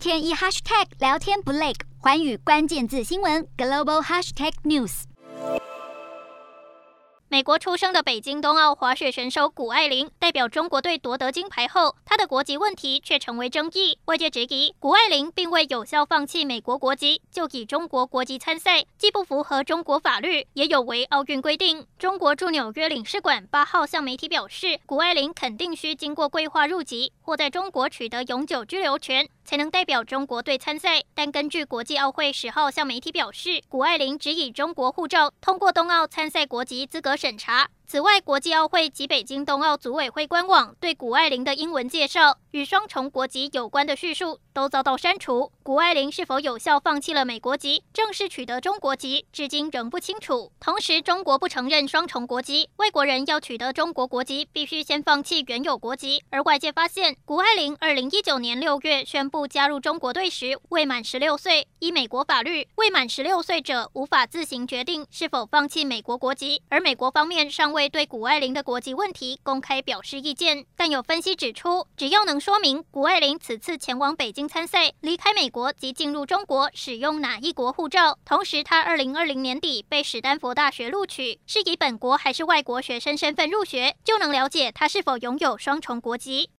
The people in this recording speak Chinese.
天一 hashtag 聊天不累，环宇关键字新闻 global hashtag news。美国出生的北京冬奥滑雪选手谷爱凌代表中国队夺得金牌后，她的国籍问题却成为争议。外界质疑谷爱凌并未有效放弃美国国籍，就以中国国籍参赛，既不符合中国法律，也有违奥运规定。中国驻纽约领事馆八号向媒体表示，谷爱凌肯定需经过规划入籍或在中国取得永久居留权，才能代表中国队参赛。但根据国际奥会十号向媒体表示，谷爱凌只以中国护照通过冬奥参赛国籍资格审查。此外，国际奥会及北京冬奥组委会官网对谷爱凌的英文介绍与双重国籍有关的叙述都遭到删除。谷爱凌是否有效放弃了美国籍，正式取得中国籍，至今仍不清楚。同时，中国不承认双重国籍，外国人要取得中国国籍，必须先放弃原有国籍。而外界发现，谷爱凌二零一九年六月宣布加入中国队时未满十六岁，依美国法律，未满十六岁者无法自行决定是否放弃美国国籍，而美国方面尚未。会对谷爱凌的国籍问题公开表示意见，但有分析指出，只要能说明谷爱凌此次前往北京参赛、离开美国及进入中国使用哪一国护照，同时她二零二零年底被史丹佛大学录取，是以本国还是外国学生身份入学，就能了解她是否拥有双重国籍。